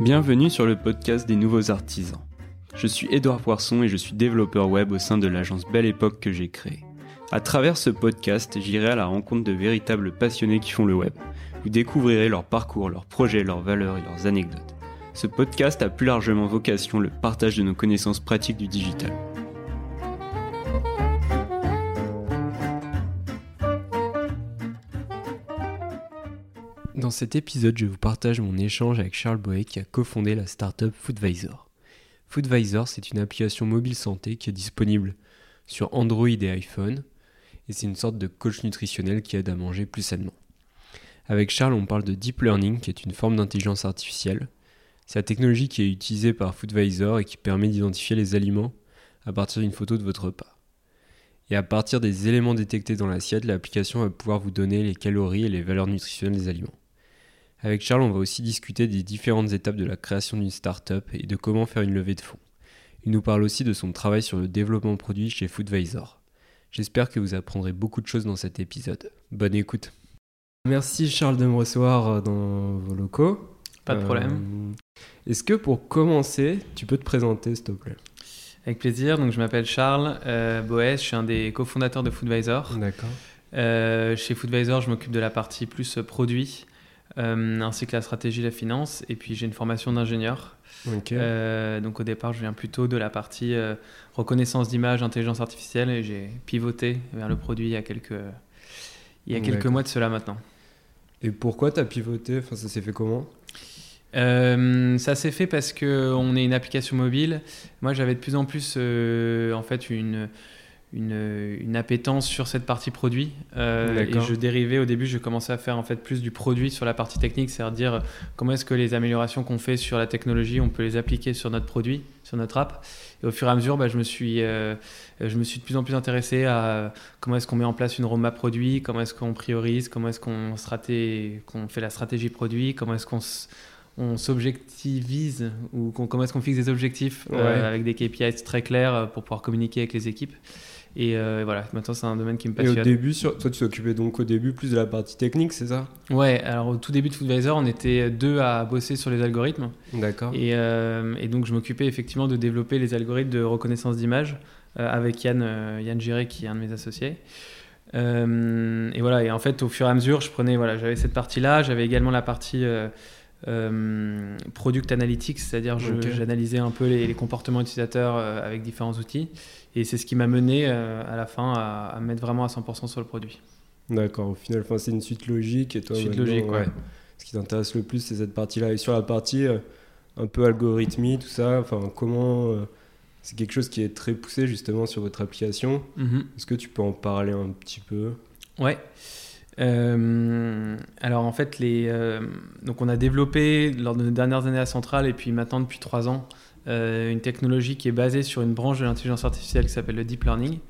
Bienvenue sur le podcast des nouveaux artisans. Je suis Édouard Poisson et je suis développeur web au sein de l'agence Belle Époque que j'ai créée. À travers ce podcast, j'irai à la rencontre de véritables passionnés qui font le web. Vous découvrirez leur parcours, leurs projets, leurs valeurs et leurs anecdotes. Ce podcast a plus largement vocation le partage de nos connaissances pratiques du digital. Dans cet épisode, je vous partage mon échange avec Charles Boet qui a cofondé la startup Foodvisor. Foodvisor, c'est une application mobile santé qui est disponible sur Android et iPhone et c'est une sorte de coach nutritionnel qui aide à manger plus sainement. Avec Charles, on parle de deep learning qui est une forme d'intelligence artificielle. C'est la technologie qui est utilisée par Foodvisor et qui permet d'identifier les aliments à partir d'une photo de votre repas. Et à partir des éléments détectés dans l'assiette, l'application va pouvoir vous donner les calories et les valeurs nutritionnelles des aliments. Avec Charles, on va aussi discuter des différentes étapes de la création d'une startup et de comment faire une levée de fonds. Il nous parle aussi de son travail sur le développement produit chez Foodvisor. J'espère que vous apprendrez beaucoup de choses dans cet épisode. Bonne écoute. Merci Charles de me recevoir euh, dans vos locaux. Pas de problème. Euh, est-ce que pour commencer, tu peux te présenter s'il te plaît? Avec plaisir. Donc je m'appelle Charles euh, Boès, je suis un des cofondateurs de Foodvisor. D'accord. Euh, chez Foodvisor, je m'occupe de la partie plus produit euh, ainsi que la stratégie la finance. Et puis j'ai une formation d'ingénieur. Euh, donc au départ, je viens plutôt de la partie euh, reconnaissance d'image, intelligence artificielle, et j'ai pivoté vers le produit il y a quelques, il y a quelques mois de cela maintenant. Et pourquoi tu as pivoté? Enfin, Ça s'est fait comment? Ça s'est fait parce qu'on est une application mobile. Moi, j'avais de plus en plus en fait une, une, appétence sur cette partie produit. Euh, et je dérivais au début, je commençais à faire en fait plus du produit sur la partie technique, c'est-à-dire comment est-ce que les améliorations qu'on fait sur la technologie, on peut les appliquer sur notre produit, sur notre app. Et au fur et à mesure, bah, je, me suis, euh, je me suis de plus en plus intéressé à comment est-ce qu'on met en place une roadmap produit, comment est-ce qu'on priorise, comment est-ce qu'on qu'on fait la stratégie produit, comment est-ce qu'on on s'objectivise ou comment est-ce qu'on fixe des objectifs euh, avec des KPIs très clairs pour pouvoir communiquer avec les équipes. Et euh, voilà, maintenant c'est un domaine qui me passionne. Et au début, sur... toi tu t'occupais donc au début plus de la partie technique, c'est ça? Ouais, alors au tout début de Foodvisor, on était deux à bosser sur les algorithmes. D'accord. Et, euh, et, donc je m'occupais effectivement de développer les algorithmes de reconnaissance d'image euh, avec Yann, Yann Giré qui est un de mes associés. et voilà, et en fait au fur et à mesure, je prenais, voilà, j'avais cette partie-là, j'avais également la partie product analytics, c'est-à-dire j'analysais un peu les, les comportements utilisateurs avec différents outils. Et c'est ce qui m'a mené euh, à la fin à, mettre vraiment à 100% sur le produit. D'accord, au final, c'est une suite logique. Et toi, suite logique, ouais. Ce qui t'intéresse le plus, c'est cette partie-là. Et sur la partie euh, un peu algorithmie, tout ça, enfin, comment. Euh, c'est quelque chose qui est très poussé justement sur votre application. Mhm. Est-ce que tu peux en parler un petit peu? Ouais. Alors en fait, les, donc on a développé lors de nos dernières années à Centrale et puis maintenant depuis trois ans euh, une technologie qui est basée sur une branche de l'intelligence artificielle qui s'appelle le deep learning.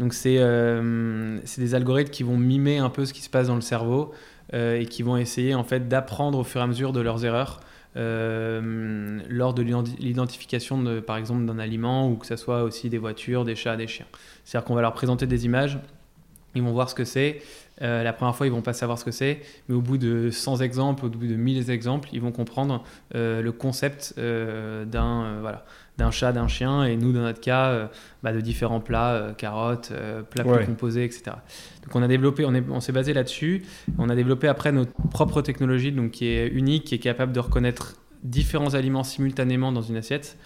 Donc euh, c'est des algorithmes qui vont mimer un peu ce qui se passe dans le cerveau euh, et qui vont essayer en fait d'apprendre au fur et à mesure de leurs erreurs lors de l'identification de par exemple d'un aliment ou que ce soit aussi des voitures, des chats, des chiens. C'est-à-dire qu'on va leur présenter des images, ils vont voir ce que c'est euh, la première fois, ils vont pas savoir ce que c'est, mais au bout de 100 exemples, au bout de 1000 exemples, ils vont comprendre euh, le concept euh, d'un voilà, d'un chat, d'un chien, et nous, dans notre cas, bah, de différents plats, carottes, plats ouais. composés, etc. Donc on a développé, on s'est basé là-dessus. On a développé après notre propre technologie, donc qui est unique, qui est capable de reconnaître différents aliments simultanément dans une assiette.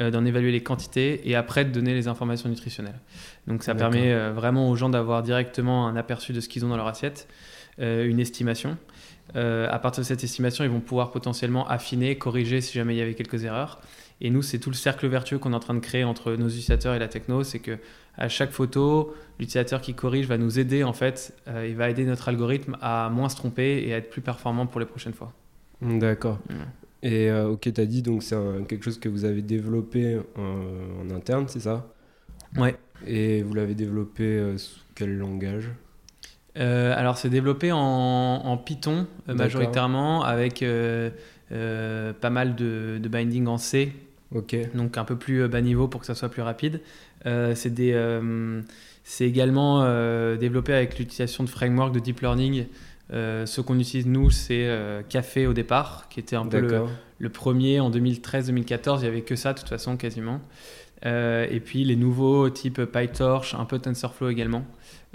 Euh, d'en évaluer les quantités et après de donner les informations nutritionnelles. Donc ça permet euh, vraiment aux gens d'avoir directement un aperçu de ce qu'ils ont dans leur assiette, euh, une estimation. à partir de cette estimation, ils vont pouvoir potentiellement affiner, corriger si jamais il y avait quelques erreurs. Et nous, c'est tout le cercle vertueux qu'on est en train de créer entre nos utilisateurs et la techno, c'est que à chaque photo, l'utilisateur qui corrige va nous aider en fait, il va aider notre algorithme à moins se tromper et à être plus performant pour les prochaines fois. D'accord. Et euh, ok, tu as dit donc c'est quelque chose que vous avez développé en, interne, c'est ça? Ouais. Et vous l'avez développé euh, sous quel langage? Euh, Alors c'est développé en, Python majoritairement avec pas mal de, de, binding en C. Ok. Donc un peu plus bas niveau pour que ça soit plus rapide. c'est des, c'est également développé avec l'utilisation de frameworks de deep learning ce qu'on utilise nous, c'est Café au départ, qui était un peu le, le, premier en 2013-2014. Il n'y avait que ça, de toute façon, quasiment. et puis les nouveaux type PyTorch, un peu TensorFlow également.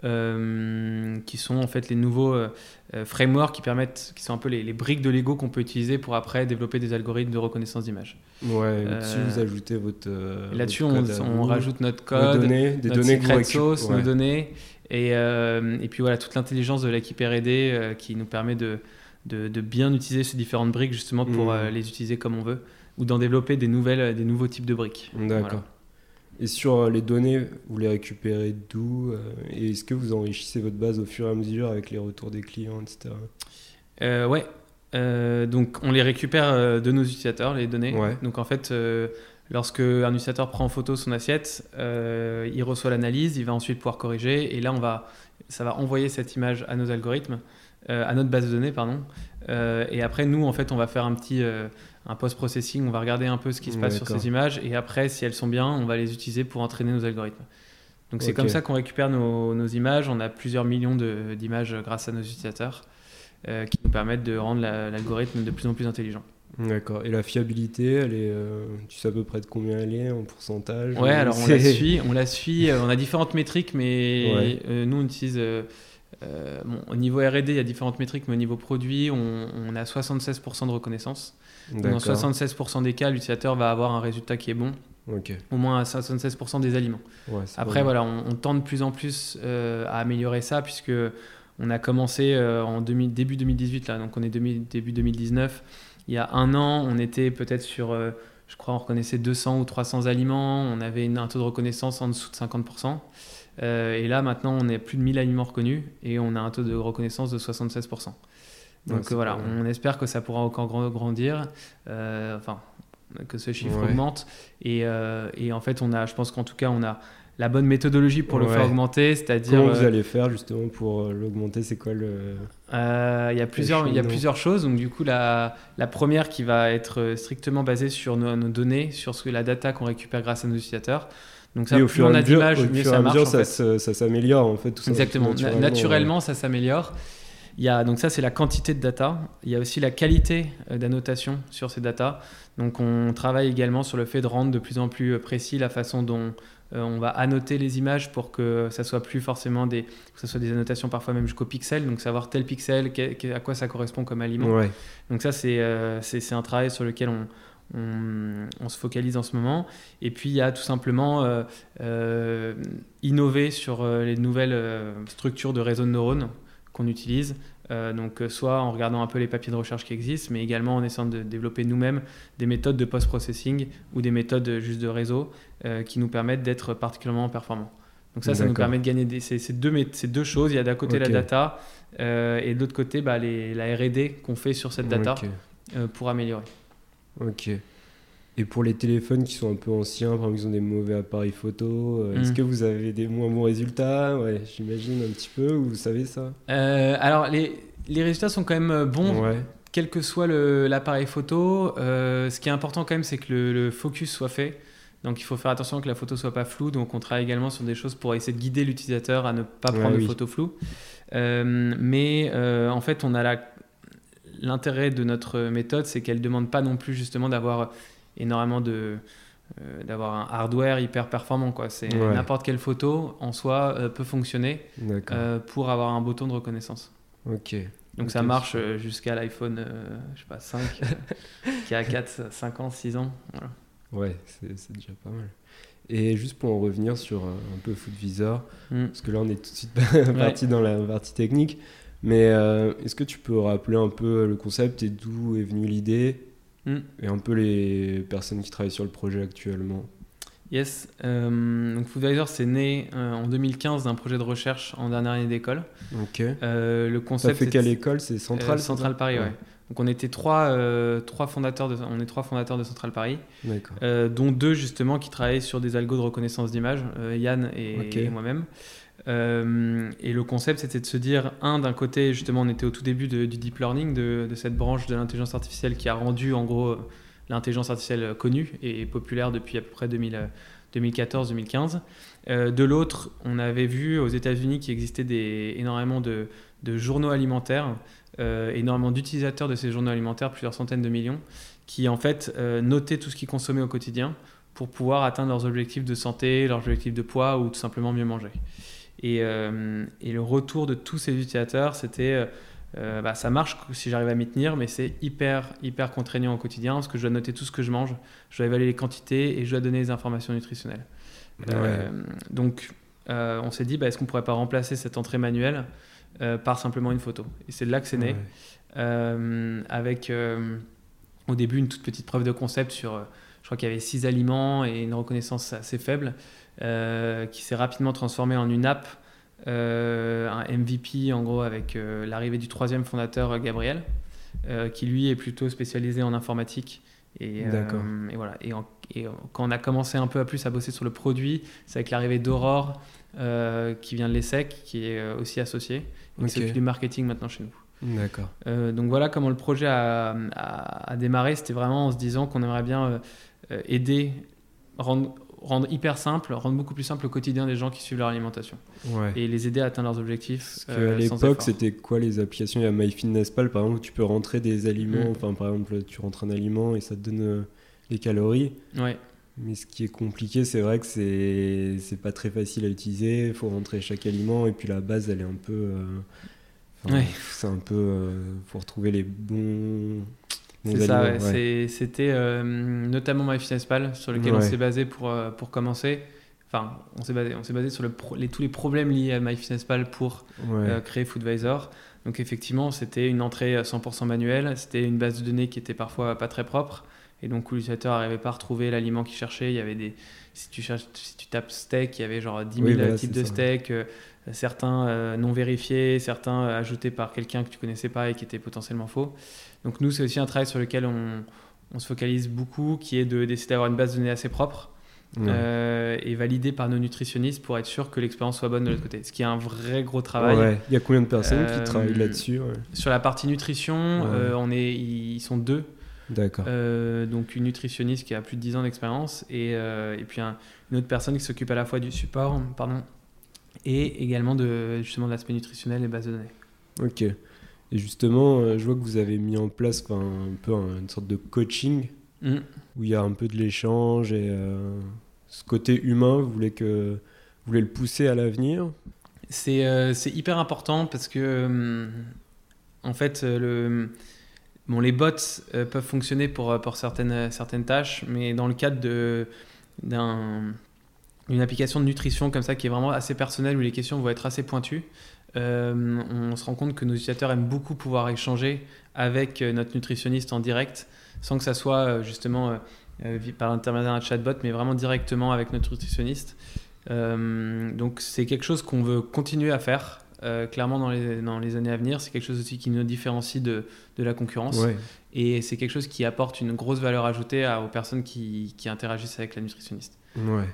Euh, qui sont en fait les nouveaux euh, euh, frameworks qui permettent, qui sont un peu les, briques de Lego qu'on peut utiliser pour après développer des algorithmes de reconnaissance d'image. Ouais, là-dessus vous ajoutez votre. là-dessus on, rajoute notre code, données, des notre données secret sauce, nos données, et, et puis voilà toute l'intelligence de l'équipe R&D qui nous permet de, de, bien utiliser ces différentes briques justement pour mmh. les utiliser comme on veut ou d'en développer des nouvelles, des nouveaux types de briques. D'accord. Et sur euh, les données, vous les récupérez d'où euh, Et est-ce que vous enrichissez votre base au fur et à mesure avec les retours des clients, etc. euh, Ouais. Euh, donc on les récupère de nos utilisateurs, les données. Donc en fait, lorsque un utilisateur prend en photo son assiette, il reçoit l'analyse, il va ensuite pouvoir corriger. Et là, on va, ça va envoyer cette image à nos algorithmes, à notre base de données, pardon. et après, nous, en fait, on va faire un petit un post-processing, on va regarder un peu ce qui se passe sur ces images et après, si elles sont bien, on va les utiliser pour entraîner nos algorithmes. Donc c'est comme ça qu'on récupère nos, images. On a plusieurs millions d'images grâce à nos utilisateurs euh, qui nous permettent de rendre l'algorithme de plus en plus intelligent. D'accord. Et la fiabilité, elle est, euh, tu sais à peu près de combien elle est en pourcentage Ouais, alors on la suit. On la suit. Euh, on a différentes métriques, mais nous on utilise. au niveau R&D, il y a différentes métriques, mais au niveau produit, on, on a 76% de reconnaissance. Dans 76% des cas, l'utilisateur va avoir un résultat qui est bon. Au moins à 76% des aliments. Après, voilà, on, tend de plus en plus euh, à améliorer ça puisque on a commencé euh, en début 2018, là, donc on est début 2019. Il y a un an, on était peut-être sur, euh, je crois, on reconnaissait 200 ou 300 aliments. On avait un taux de reconnaissance en dessous de 50%. et là, maintenant, on est plus de 1000 aliments reconnus et on a un taux de reconnaissance de 76%. Donc voilà, on espère que ça pourra encore grandir, euh, enfin que ce chiffre augmente. Et, euh, et, en fait, on a, je pense qu'en tout cas, on a la bonne méthodologie pour le faire augmenter, c'est-à-dire. Comment vous euh, allez faire justement pour l'augmenter? C'est quoi le Il y a plusieurs, il y a plusieurs choses. Donc du coup, la, la première qui va être strictement basée sur nos, données, sur ce la data qu'on récupère grâce à nos utilisateurs. Donc ça, plus on a d'images, mieux ça marche. Ça, ça s'améliore en fait. Tout Exactement. naturellement ça s'améliore. Il y a, donc ça, c'est la quantité de data. Il y a aussi la qualité euh, d'annotation sur ces data. Donc on travaille également sur le fait de rendre de plus en plus euh, précis la façon dont euh, on va annoter les images pour que ça soit plus forcément des, que ça soit des annotations parfois même jusqu'au pixel. Donc savoir tel pixel, à quoi ça correspond comme aliment. Donc ça, c'est c'est un travail sur lequel on, on, se focalise en ce moment. Et puis il y a tout simplement innover sur les nouvelles structures de réseaux de neurones qu'on utilise. Euh, donc, euh, soit en regardant un peu les papiers de recherche qui existent, mais également en essayant de développer nous-mêmes des méthodes de post-processing ou des méthodes juste de réseau euh, qui nous permettent d'être particulièrement performants. Donc ça, ça nous permet de gagner des, ces, deux, ces deux choses. Il y a d'un côté la data et de l'autre côté bah, les, la R&D qu'on fait sur cette data pour améliorer. Ok. Et pour les téléphones qui sont un peu anciens, par exemple, ils ont des mauvais appareils photo, euh, est-ce mm. que vous avez des moins bons résultats? Ouais, j'imagine un petit peu, ou vous savez ça? Euh, Alors, les, les, résultats sont quand même euh, bons, quel que soit l'appareil photo. ce qui est important quand même, c'est que le, focus soit fait. Donc, il faut faire attention que la photo soit pas floue. Donc, on travaille également sur des choses pour essayer de guider l'utilisateur à ne pas prendre de photos floues. mais en fait, on a l'intérêt de notre méthode, c'est qu'elle ne demande pas non plus justement d'avoir énormément de euh, d'avoir un hardware hyper performant quoi. C'est n'importe quelle photo en soi euh, peut fonctionner euh, pour avoir un bouton de reconnaissance. Ok. Donc ça marche jusqu'à l'iPhone je sais pas 5 qui a 4 5 ans 6 ans voilà. ouais c'est déjà pas mal. Et juste pour en revenir sur un peu FootVisor, mm. parce que là on est tout de suite parti dans la partie technique, mais est-ce que tu peux rappeler un peu le concept et d'où est venue l'idée? Mm. et un peu les personnes qui travaillent sur le projet actuellement. Yes, euh, donc Foodvisor c'est né euh, en 2015 d'un projet de recherche en dernière année d'école. Ok. Euh, le concept. Ça fait quelle école? C'est Centrale Centrale Paris, ouais. Donc on était trois, trois fondateurs de, on est trois fondateurs de Centrale Paris, dont deux justement qui travaillaient sur des algos de reconnaissance d'image, Yann et moi-même. Euh, et le concept, c'était de se dire, un, d'un côté, justement, on était au tout début du deep learning, de, cette branche de l'intelligence artificielle qui a rendu, en gros, l'intelligence artificielle connue et populaire depuis à peu près 2000, 2014-2015. de l'autre, on avait vu aux États-Unis qu'il existait énormément de journaux alimentaires, énormément d'utilisateurs de ces journaux alimentaires, plusieurs centaines de millions, qui en fait notaient tout ce qu'ils consommaient au quotidien pour pouvoir atteindre leurs objectifs de santé, leurs objectifs de poids ou tout simplement mieux manger. Et, euh, et le retour de tous ces utilisateurs, c'était euh, euh, bah, ça marche si j'arrive à m'y tenir, mais c'est hyper, hyper contraignant au quotidien parce que je dois noter tout ce que je mange, je dois évaluer les quantités et je dois donner des informations nutritionnelles. donc, on s'est dit, bah, est-ce qu'on pourrait pas remplacer cette entrée manuelle par simplement une photo? Et c'est de là que c'est né, avec au début une toute petite preuve de concept sur je crois qu'il y avait six aliments et une reconnaissance assez faible, qui s'est rapidement transformé en une app, euh, un MVP en gros avec euh, l'arrivée du troisième fondateur Gabriel, qui lui est plutôt spécialisé en informatique. Et, et voilà. Et, quand on a commencé un peu à plus à bosser sur le produit, c'est avec l'arrivée d'Aurore, qui vient de l'ESSEC, qui est aussi associé, et qui du marketing maintenant chez nous. D'accord. donc voilà comment le projet a, a démarré. C'était vraiment en se disant qu'on aimerait bien euh, aider, rendre, rendre hyper simple, rendre beaucoup plus simple le quotidien des gens qui suivent leur alimentation. Et les aider à atteindre leurs objectifs. Parce euh, à l'époque, c'était quoi les applications? Il y a MyFitnessPal, par exemple, où tu peux rentrer des aliments. Mm. Enfin, par exemple, tu rentres un aliment et ça te donne euh, les calories. Ouais. Mais ce qui est compliqué, c'est vrai que c'est c'est pas très facile à utiliser. Il faut rentrer chaque aliment et puis la base, elle est un peu. C'est un peu. faut retrouver les bons c'est ça, c'était euh, notamment MyFitnessPal sur lequel on s'est basé pour, euh, pour commencer. Enfin, on s'est basé, on s'est basé sur le les, tous les problèmes liés à MyFitnessPal pour euh, créer Foodvisor. Donc effectivement, c'était une entrée 100% manuelle, c'était une base de données qui était parfois pas très propre. Et donc l'utilisateur n'arrivait pas à retrouver l'aliment qu'il cherchait. Il y avait des, si tu, cherches, si tu tapes steak, il y avait genre 10 000 types de steak, certains non vérifiés, certains ajoutés par quelqu'un que tu connaissais pas et qui étaient potentiellement faux. Donc nous, c'est aussi un travail sur lequel on, se focalise beaucoup, qui est d'essayer d'avoir une base de données assez propre. Euh, et validée par nos nutritionnistes pour être sûr que l'expérience soit bonne de l'autre côté. Ce qui est un vrai gros travail. Il y a combien de personnes qui euh, travaillent là-dessus Sur la partie nutrition, euh, on est, ils sont deux. D'accord. donc une nutritionniste qui a plus de 10 ans d'expérience et, et, puis une autre personne qui s'occupe à la fois du support pardon, et également de, justement de l'aspect nutritionnel et base de données. Ok. Et justement, euh, je vois que vous avez mis en place un peu une sorte de coaching mm. où il y a un peu de l'échange et euh, ce côté humain, vous voulez, que, vous voulez le pousser à l'avenir? C'est euh, hyper important parce que, en fait, le, bon, les bots peuvent fonctionner pour, pour certaines, certaines tâches, mais dans le cadre d'une application de nutrition comme ça qui est vraiment assez personnelle où les questions vont être assez pointues, euh, on se rend compte que nos utilisateurs aiment beaucoup pouvoir échanger avec euh, notre nutritionniste en direct, sans que ça soit euh, justement par l'intermédiaire d'un chatbot, mais vraiment directement avec notre nutritionniste. donc c'est quelque chose qu'on veut continuer à faire. clairement dans les, dans les années à venir, c'est quelque chose aussi qui nous différencie de, de la concurrence. Et c'est quelque chose qui apporte une grosse valeur ajoutée aux personnes qui, qui interagissent avec la nutritionniste.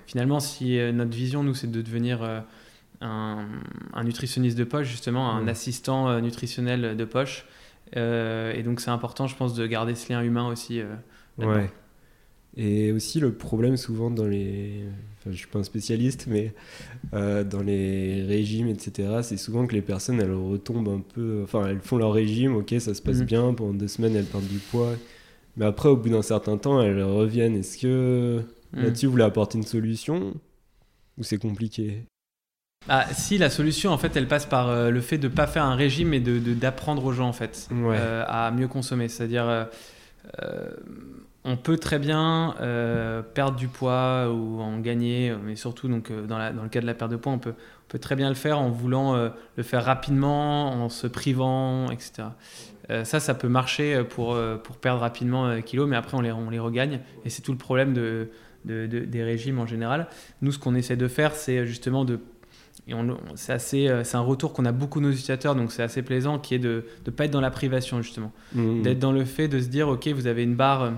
Finalement, si notre vision, nous, c'est de devenir un, nutritionniste de poche, justement, un assistant euh, nutritionnel de poche. Euh, et donc c'est important, je pense, de garder ce lien humain aussi. Euh, ouais. Et aussi le problème souvent dans les... Enfin, je suis pas un spécialiste, mais dans les régimes, etc., c'est souvent que les personnes, elles retombent un peu... Enfin, elles font leur régime, ok, ça se passe mhm. bien, pendant deux semaines, elles perdent du poids. Mais après, au bout d'un certain temps, elles reviennent. Est-ce que mhm. là-dessus, vous voulez apporter une solution Ou c'est compliqué? Ah, si la solution en fait elle passe par euh, le fait de ne pas faire un régime et de d'apprendre aux gens en fait euh, à mieux consommer. C'est-à-dire euh, on peut très bien perdre du poids ou en gagner mais surtout donc dans, la, dans, le cas de la perte de poids on peut, on peut très bien le faire en voulant le faire rapidement en se privant etc ça ça peut marcher pour, pour perdre rapidement kilos mais après on les, on les regagne et c'est tout le problème de, de, des régimes en général. Nous ce qu'on essaie de faire c'est justement de et c'est assez, euh, c'est un retour qu'on a beaucoup de nos utilisateurs, donc c'est assez plaisant, qui est de ne pas être dans la privation justement, mmh. d'être dans le fait de se dire, ok, vous avez une barre, euh,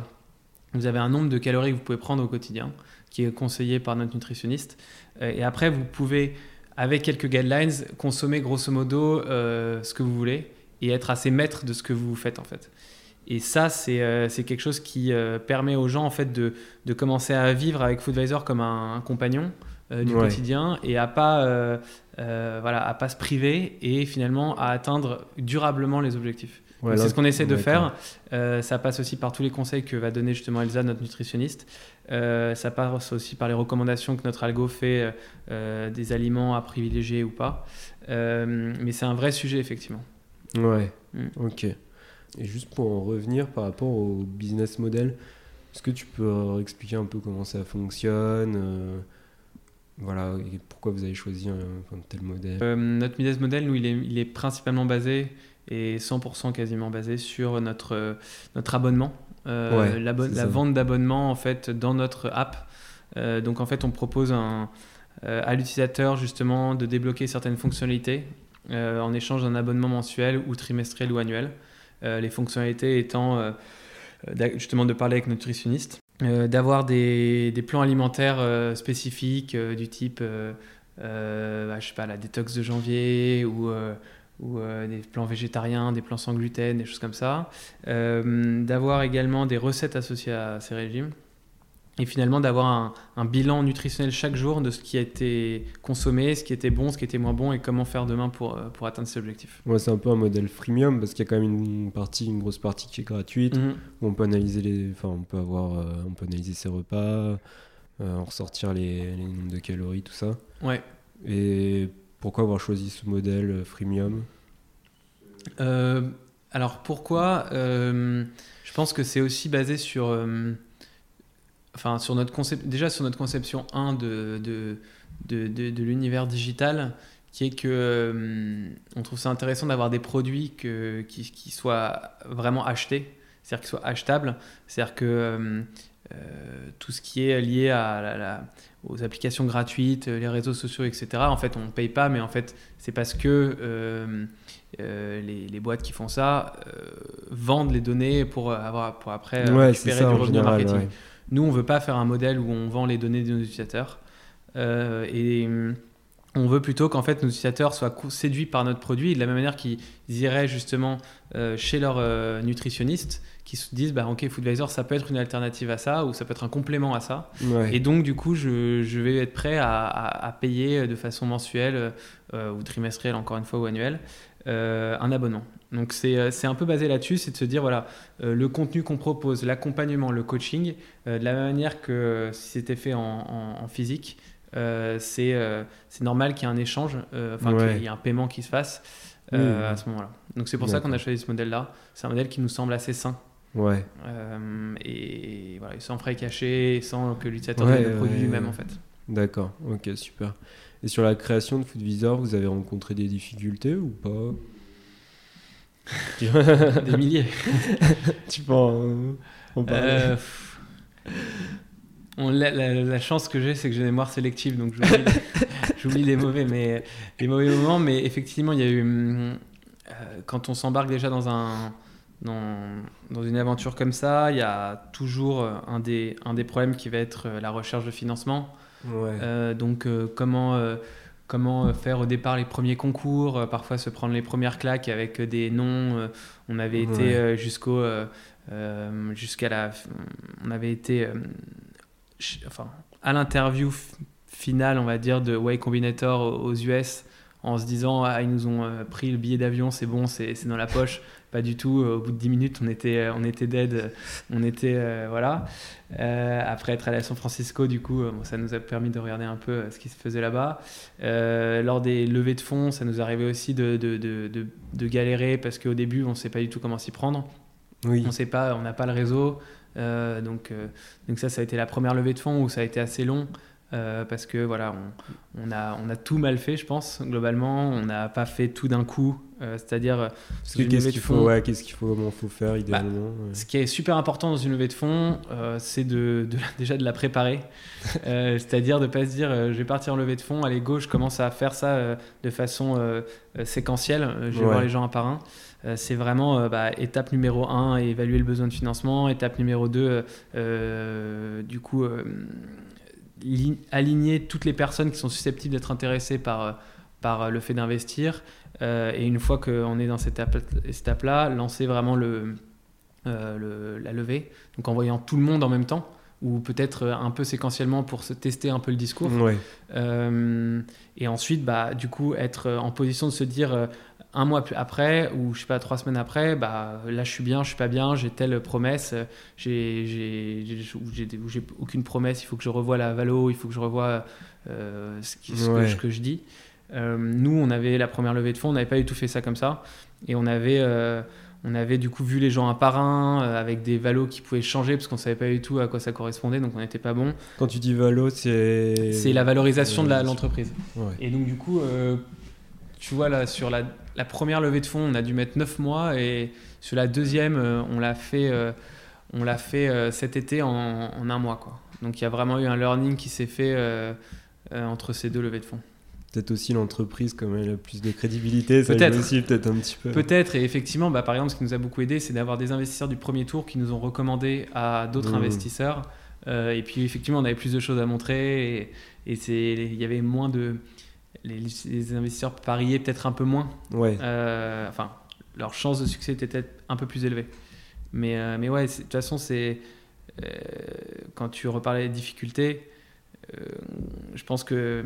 vous avez un nombre de calories que vous pouvez prendre au quotidien, qui est conseillé par notre nutritionniste, euh, et après vous pouvez, avec quelques guidelines, consommer grosso modo ce que vous voulez et être assez maître de ce que vous faites en fait. et ça, c'est quelque chose qui permet aux gens en fait de, de, commencer à vivre avec Foodvisor comme un, compagnon du quotidien et à pas voilà à pas se priver et finalement à atteindre durablement les objectifs c'est ce qu'on essaie de faire. Euh, ça passe aussi par tous les conseils que va donner justement Elsa, notre nutritionniste. Euh, ça passe aussi par les recommandations que notre algo fait euh, des aliments à privilégier ou pas. mais c'est un vrai sujet, effectivement. Ouais, mm. ok. Et juste pour en revenir par rapport au business model, est-ce que tu peux expliquer un peu comment ça fonctionne voilà, et pourquoi vous avez choisi un, tel modèle Notre business model, nous, il est, il est principalement basé et 100% quasiment basé sur notre, notre abonnement. Euh, la, vente d'abonnement en fait dans notre app. Euh, donc en fait on propose un, euh, à l'utilisateur justement de débloquer certaines fonctionnalités en échange d'un abonnement mensuel ou trimestriel ou annuel. les fonctionnalités étant justement de parler avec notre nutritionniste, d'avoir des, plans alimentaires spécifiques du type bah, je sais pas la détox de janvier ou ou euh, des plans végétariens, des plans sans gluten, des choses comme ça. Euh, d'avoir également des recettes associées à ces régimes. Et finalement d'avoir un, bilan nutritionnel chaque jour de ce qui a été consommé, ce qui était bon, ce qui était moins bon et comment faire demain pour, euh, pour atteindre ces objectifs. Ouais, c'est un peu un modèle freemium parce qu'il y a quand même une partie, une grosse partie qui est gratuite. Mhm. Où on peut analyser les, enfin on peut avoir, on peut analyser ses repas, en ressortir les, les nombres de calories, tout ça. Ouais. Et pourquoi avoir choisi ce modèle euh, freemium? Euh, Alors pourquoi euh, Je pense que c'est aussi basé sur, enfin sur notre concept, déjà sur notre conception 1 de, de, de, de, l'univers digital, qui est que on trouve ça intéressant d'avoir des produits que, qui, qui, soient vraiment achetés, c'est-à-dire qu'ils soient achetables, c'est-à-dire que tout ce qui est lié à la aux applications gratuites, les réseaux sociaux, etc. En fait, on ne paye pas, mais en fait, c'est parce que euh, euh, les, boîtes qui font ça euh, vendent les données pour, avoir, pour après récupérer du revenu marketing. Nous, on ne veut pas faire un modèle où on vend les données de nos utilisateurs. et on veut plutôt qu'en fait nos utilisateurs soient séduits par notre produit de la même manière qu'ils iraient justement chez leur nutritionniste qui se disent bah ok Foodvisor ça peut être une alternative à ça ou ça peut être un complément à ça. Et donc du coup je, je vais être prêt à, à, payer de façon mensuelle euh, ou trimestrielle encore une fois ou annuelle euh, un abonnement. Donc c'est, c'est un peu basé là-dessus c'est de se dire voilà euh, le contenu qu'on propose l'accompagnement le coaching de la même manière que si c'était fait en, en, physique c'est, c'est normal qu'il y ait un échange enfin qu'il y ait un paiement qui se fasse à ce moment-là. Donc c'est pour ça qu'on a choisi ce modèle là c'est un modèle qui nous semble assez sain. Ouais. Euh, et voilà, sans frais cachés, sans que l'utilisateur ouais, le produit lui-même en fait. D'accord, ok, super. Et sur la création de Foodvisor, vous avez rencontré des difficultés ou pas Des milliers. tu peux en, euh, la, chance que j'ai, c'est que j'ai une mémoire sélective, donc j'oublie les mauvais, mais les mauvais moments. Mais effectivement, il y a eu euh, quand on s'embarque déjà dans un dans, dans, une aventure comme ça, il y a toujours un des, un des problèmes qui va être euh, la recherche de financement. Euh, donc comment, comment faire au départ les premiers concours, parfois se prendre les premières claques avec des noms. on avait été jusqu'au jusqu'à la on avait été enfin à l'interview finale on va dire de Way Combinator aux US en se disant ah, ils nous ont pris le billet d'avion c'est bon c'est dans la poche pas du tout. Au bout de 10 minutes, on était, on était dead. On était, euh, voilà. Euh, après être allé à San Francisco, du coup, ça nous a permis de regarder un peu euh, ce qui se faisait là-bas. lors des levées de fonds, ça nous arrivait aussi de, de, de, de, galérer parce qu'au début, on ne sait pas du tout comment s'y prendre. Oui. On sait pas, on n'a pas le réseau. donc, donc ça, ça a été la première levée de fonds où ça a été assez long. Parce que voilà, on, on, a, on a tout mal fait, je pense, globalement. On n'a pas fait tout d'un coup euh, c'est-à-dire, euh, qu'est-ce qu'il faut, ouais, qu'est-ce qu'il faut, comment faut faire bah, idéalement. Ce qui est super important dans une levée de fonds, euh, c'est de, déjà de la préparer. c'est-à-dire de pas se dire, je vais partir en levée de fonds, allez go, je commence à faire ça de façon séquentielle. je vais voir les gens un par un. c'est vraiment bah, étape numéro 1, évaluer le besoin de financement. Étape numéro 2, du coup, aligner toutes les personnes qui sont susceptibles d'être intéressées par, par le fait d'investir. Euh, et une fois qu'on est dans cette étape-là, lancer vraiment le, la levée, donc en voyant tout le monde en même temps ou peut-être un peu séquentiellement pour se tester un peu le discours. et ensuite, bah, du coup, être en position de se dire un mois après ou je sais pas trois semaines après bah là je suis bien je suis pas bien j'ai telle promesse j'ai j'ai aucune promesse il faut que je revoie la valo il faut que je revoie euh, ce, que, je, dis. Euh, nous on avait la première levée de fonds on n'avait pas du tout fait ça comme ça. Et on avait euh, on avait du coup vu les gens un par un avec des valos qui pouvaient changer parce qu'on savait pas du tout à quoi ça correspondait donc on n'était pas bon. Quand tu dis valo c'est c'est la valorisation de l'entreprise. Et donc du coup tu vois, là, sur la, première levée de fonds, on a dû mettre 9 mois et sur la deuxième, euh, on l'a fait, euh, on l'a fait euh, cet été en, un mois. Quoi. Donc il y a vraiment eu un learning qui s'est fait entre ces deux levées de fonds. Peut-être aussi l'entreprise, comme elle a plus de crédibilité, ça peut-être aussi peut-être un petit peu. Peut-être, et effectivement, bah, par exemple, ce qui nous a beaucoup aidé, c'est d'avoir des investisseurs du premier tour qui nous ont recommandé à d'autres mmh. investisseurs. et puis effectivement, on avait plus de choses à montrer et, et il y avait moins de les, investisseurs pariaient peut-être un peu moins. Ouais. Euh, enfin, leur chance de succès était peut-être un peu plus élevée. Mais, euh, mais ouais, de toute façon, c'est euh, quand tu reparlais des difficultés, je pense que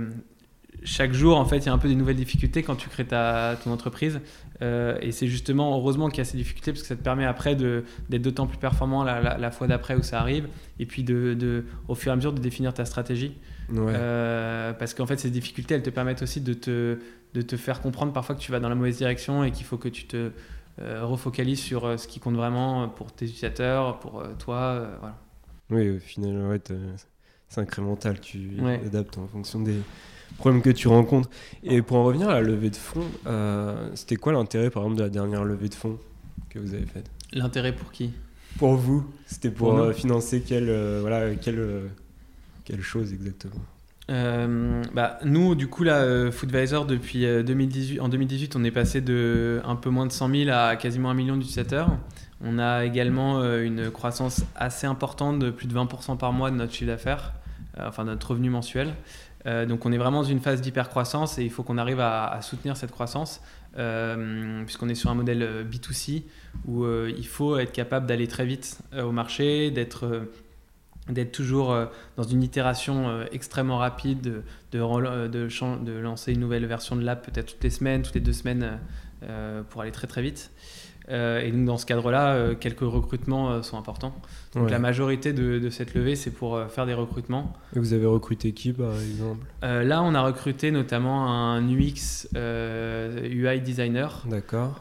chaque jour, en fait, il y a un peu des nouvelles difficultés quand tu crées ta, ton entreprise. et c'est justement, heureusement qu'il y a ces difficultés parce que ça te permet après d'être d'autant plus performant la, la, fois d'après où ça arrive. Et puis, de, de, au fur et à mesure, de définir ta stratégie. Euh, parce qu'en fait, ces difficultés, elles te permettent aussi de te, de te faire comprendre parfois que tu vas dans la mauvaise direction et qu'il faut que tu te euh, refocalises sur euh, ce qui compte vraiment pour tes utilisateurs, pour toi. voilà. Oui, au final, ouais, c'est incrémental. Tu adaptes en fonction des problèmes que tu rencontres. Et pour en revenir à la levée de fonds, c'était quoi l'intérêt, par exemple, de la dernière levée de fonds que vous avez faite? L'intérêt pour qui? Pour vous? C'était pour, financer quel, voilà, quel quelle chose exactement euh, bah, nous, du coup, là, euh, Foodvisor, depuis 2018, euh, en 2018, on est passé de un peu moins de 100 000 à quasiment un million d'utilisateurs. On a également une croissance assez importante de plus de 20% par mois de notre chiffre d'affaires, enfin notre revenu mensuel. donc on est vraiment dans une phase d'hypercroissance et il faut qu'on arrive à, à, soutenir cette croissance puisqu'on est sur un modèle B2C où il faut être capable d'aller très vite au marché, d'être d'être toujours euh, dans une itération euh, extrêmement rapide, de, de, de, lancer une nouvelle version de l'app peut-être toutes les semaines, toutes les deux semaines euh, pour aller très très vite. et donc dans ce cadre-là, quelques recrutements sont importants. Donc la majorité de, cette levée, c'est pour faire des recrutements. Et vous avez recruté qui par exemple? Là, on a recruté notamment un UX UI designer. D'accord.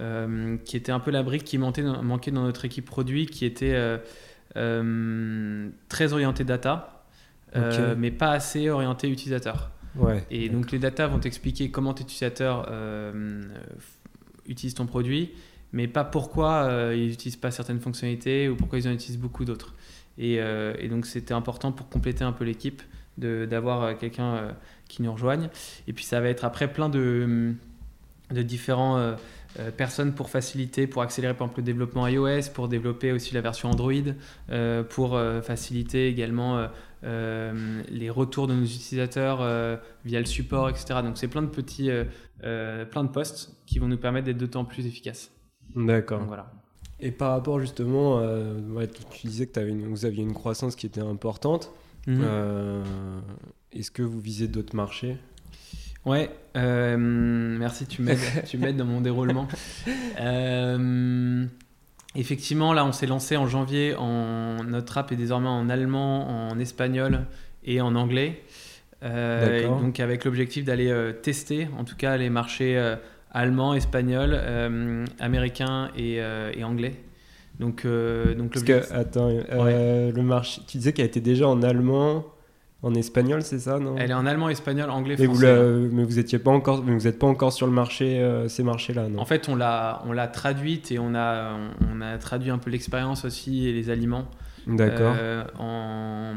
qui était un peu la brique qui manquait, manquait dans notre équipe produit, qui était euh, très orienté data, euh, mais pas assez orienté utilisateur. Ouais, et donc les data vont t'expliquer comment tes utilisateurs euh, utilisent ton produit, mais pas pourquoi ils n'utilisent pas certaines fonctionnalités ou pourquoi ils en utilisent beaucoup d'autres. Et, et, donc c'était important pour compléter un peu l'équipe d'avoir quelqu'un qui nous rejoigne. Et puis ça va être après plein de, de différents euh, personnes pour faciliter, pour accélérer par exemple le développement iOS, pour développer aussi la version Android, euh, pour euh, faciliter également les retours de nos utilisateurs via le support, etc. Donc c'est plein de petits, plein de postes qui vont nous permettre d'être d'autant plus efficaces. D'accord. Voilà. Et par rapport justement, tu disais que avais vous aviez une croissance qui était importante. Mhm. Est-ce que vous visez d'autres marchés? Ouais, euh, merci, tu m'aides, tu m'aides dans mon déroulement. Euh, effectivement, là, on s'est lancé en janvier. En, notre app est désormais en allemand, en espagnol et en anglais. Euh, donc, avec l'objectif d'aller tester, en tout cas, les marchés allemands, espagnols, américains et, anglais. Donc, donc Parce que, attends, le marché, tu disais qu'elle était déjà en allemand en espagnol, c'est ça, non? Elle est en allemand, espagnol, anglais, français. Vous mais vous étiez pas encore, vous n'êtes pas encore sur le marché, euh, ces marchés-là, non? En fait, on l'a, on l'a traduite et on a, on a traduit un peu l'expérience aussi et les aliments. D'accord. Euh, en,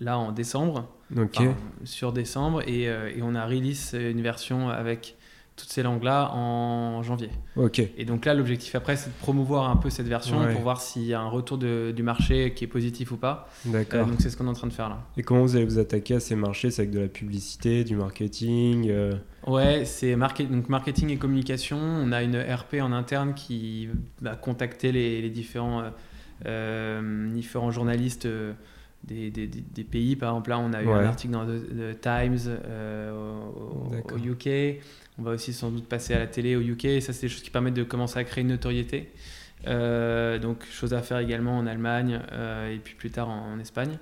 là, en décembre. Ok. sur décembre et, euh, et, on a release une version avec toutes ces langues-là en janvier. Ok. Et donc là, l'objectif après, c'est de promouvoir un peu cette version pour voir s'il y a un retour du marché qui est positif ou pas. D'accord. donc c'est ce qu'on est en train de faire là. Et comment vous allez vous attaquer à ces marchés? C'est avec de la publicité, du marketing euh? Ouais, c'est donc marketing et communication. On a une RP en interne qui va contacter les, différents. Euh, différents journalistes des, des, des, pays. Par exemple, là, on a eu un article dans The, Times au, au, UK. On va aussi sans doute passer à la télé au UK. Et ça, c'est des choses qui permettent de commencer à créer une notoriété. donc, chose à faire également en Allemagne et puis plus tard en, Espagne.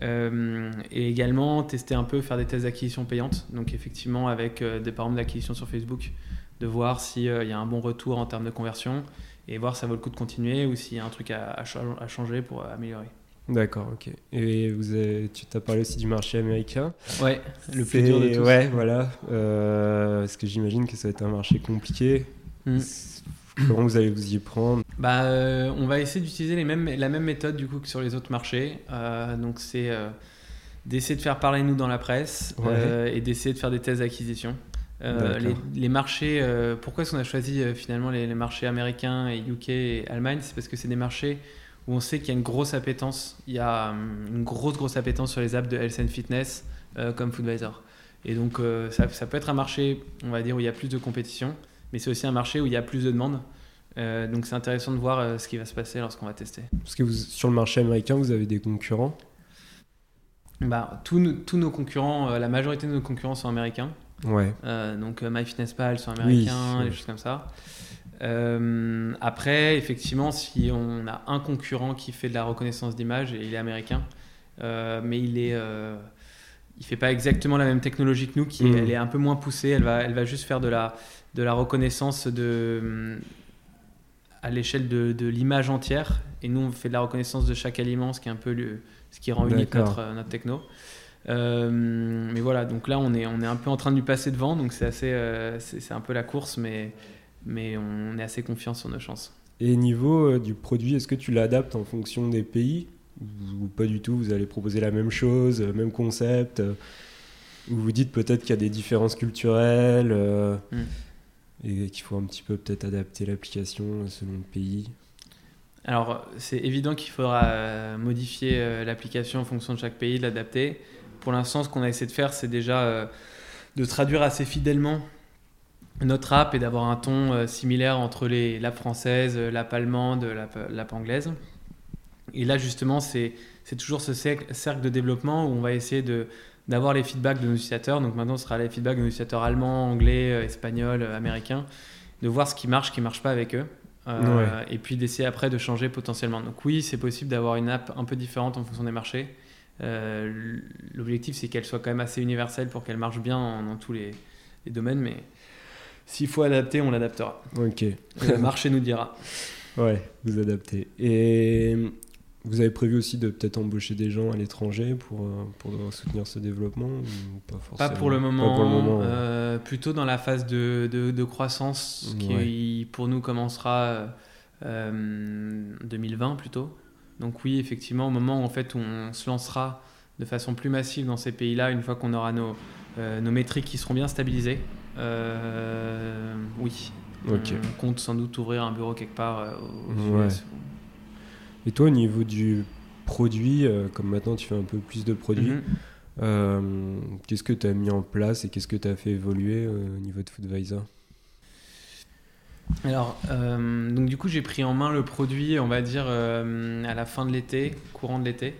Euh, et également tester un peu, faire des tests d'acquisition payantes. Donc effectivement avec euh, des parents d'acquisition sur Facebook, de voir s'il euh, y a un bon retour en termes de conversion et voir si ça vaut le coup de continuer ou s'il y a un truc à, changer pour améliorer. D'accord, ok. Et vous avez, tu t'as parlé aussi du marché américain. Ouais, le plus dur de tous. Ouais, voilà. parce que j'imagine que ça va être un marché compliqué. Hmm. Comment vous allez vous y prendre? Bah, euh, On va essayer d'utiliser les mêmes, la même méthode du coup que sur les autres marchés. Euh, donc c'est euh, d'essayer de faire parler nous dans la presse et d'essayer de faire des tests d'acquisition. Les, les, marchés, pourquoi est-ce qu'on a choisi finalement les, marchés américains et UK et Allemagne? C'est parce que c'est des marchés où on sait qu'il y a une grosse appétence. Il y a hum, une grosse grosse appétence sur les apps de health and fitness comme Foodvisor. Et donc ça, ça, peut être un marché, on va dire, où il y a plus de compétition mais c'est aussi un marché où il y a plus de demandes. Euh, donc c'est intéressant de voir euh, ce qui va se passer lorsqu'on va tester. Parce que vous, sur le marché américain, vous avez des concurrents? Bah, tous, nos concurrents, euh, la majorité de nos concurrents sont américains. Ouais. donc MyFitnessPal sont américains, des choses comme ça. Après, effectivement, si on a un concurrent qui fait de la reconnaissance d'image, il est américain, mais il est il fait pas exactement la même technologie que nous, qui mmh. elle est un peu moins poussée. Elle va, elle va juste faire de la, de la reconnaissance de, à l'échelle de, de l'image entière. Et nous, on fait de la reconnaissance de chaque aliment, ce qui est un peu le, ce qui rend unique notre, notre techno. Euh, mais voilà, donc là, on est, on est un peu en train de lui passer devant, donc c'est assez, euh, c'est un peu la course, mais, mais on est assez confiant sur nos chances. Et niveau euh, du produit, est-ce que tu l'adaptes en fonction des pays ou pas du tout? Vous allez proposer la même chose, le même concept Ou vous dites peut-être qu'il y a des différences culturelles hmm et qu'il faut un petit peu peut-être adapter l'application selon le pays? Alors, c'est évident qu'il faudra euh, modifier euh, l'application en fonction de chaque pays, l'adapter. Pour l'instant, ce qu'on a essayé de faire, c'est déjà euh, de traduire assez fidèlement notre app et d'avoir un ton similaire entre les l'app française, l'app allemande, l'app anglaise. Et là, justement, c'est toujours ce cercle de développement où on va essayer de d'avoir les feedbacks de nos utilisateurs. Donc maintenant, ce sera les feedbacks de nos utilisateurs allemands, anglais, euh, espagnols, euh, américains, de voir ce qui marche, ce qui ne marche pas avec eux. Euh, et puis d'essayer après de changer potentiellement. Donc oui, c'est possible d'avoir une app un peu différente en fonction des marchés. L'objectif, c'est qu'elle soit quand même assez universelle pour qu'elle marche bien dans tous les, les domaines. Mais s'il faut adapter, on l'adaptera. Ok. le marché nous dira. Ouais, vous adaptez. Et vous avez prévu aussi de peut-être embaucher des gens à l'étranger pour, euh, pour soutenir ce développement ou pas, forcément? Pas pour le moment. Pour le moment euh, plutôt dans la phase de, de, croissance qui pour nous commencera euh, 2020 plutôt. Donc oui, effectivement, au moment où, en fait, on se lancera de façon plus massive dans ces pays-là, une fois qu'on aura nos, euh, nos métriques qui seront bien stabilisées, oui. On compte sans doute ouvrir un bureau quelque part aux US. Et toi, au niveau du produit, euh, comme maintenant tu fais un peu plus de produits, mhm. euh, qu'est-ce que tu as mis en place et qu'est-ce que tu as fait évoluer euh, au niveau de Foodvisor? Alors, donc du coup, j'ai pris en main le produit, on va dire, à la fin de l'été, courant de l'été.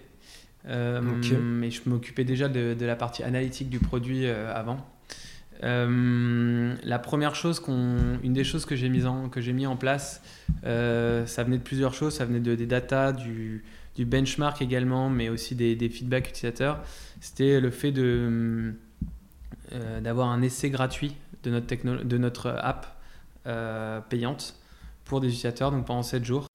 Mais je m'occupais déjà de, de, la partie analytique du produit avant. Euh, la première chose, qu'on, une des choses que j'ai mis en, que j'ai mis en place, euh, ça venait de plusieurs choses. Ça venait de, des datas, du, du benchmark également, mais aussi des, des feedbacks utilisateurs. C'était le fait de, euh, d'avoir un essai gratuit de notre, techno, de notre app payante pour des utilisateurs, donc pendant 7 jours.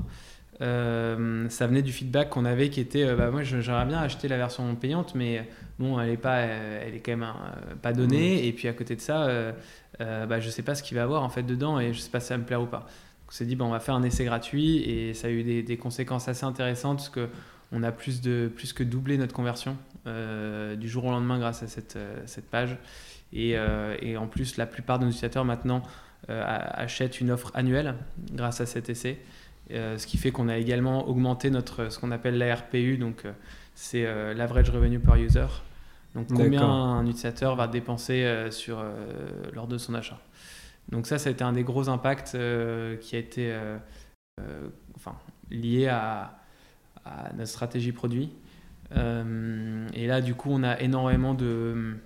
Ça venait du feedback qu'on avait qui était bah, moi j'aimerais bien acheter la version payante mais bon, elle est pas, euh, elle est quand même euh, pas donnée. Et puis à côté de ça, euh, bah, je sais pas ce qu'il va y avoir en fait dedans et je sais pas si ça me plaire ou pas. Donc on s'est dit, bon, on va faire un essai gratuit et ça a eu des, conséquences assez intéressantes parce que on a plus, de, plus que doublé notre conversion du jour au lendemain grâce à cette, cette page. Et, et, en plus, la plupart de nos utilisateurs maintenant achètent une offre annuelle grâce à cet essai. Ce qui fait qu'on a également augmenté notre, ce qu'on appelle l'ARPU, donc c'est l'average revenue per user. Donc combien un utilisateur va dépenser euh, sur, euh, lors de son achat. Donc ça, ça a été un des gros impacts euh, qui a été enfin, lié à, à notre stratégie produit. et là, du coup, on a énormément de,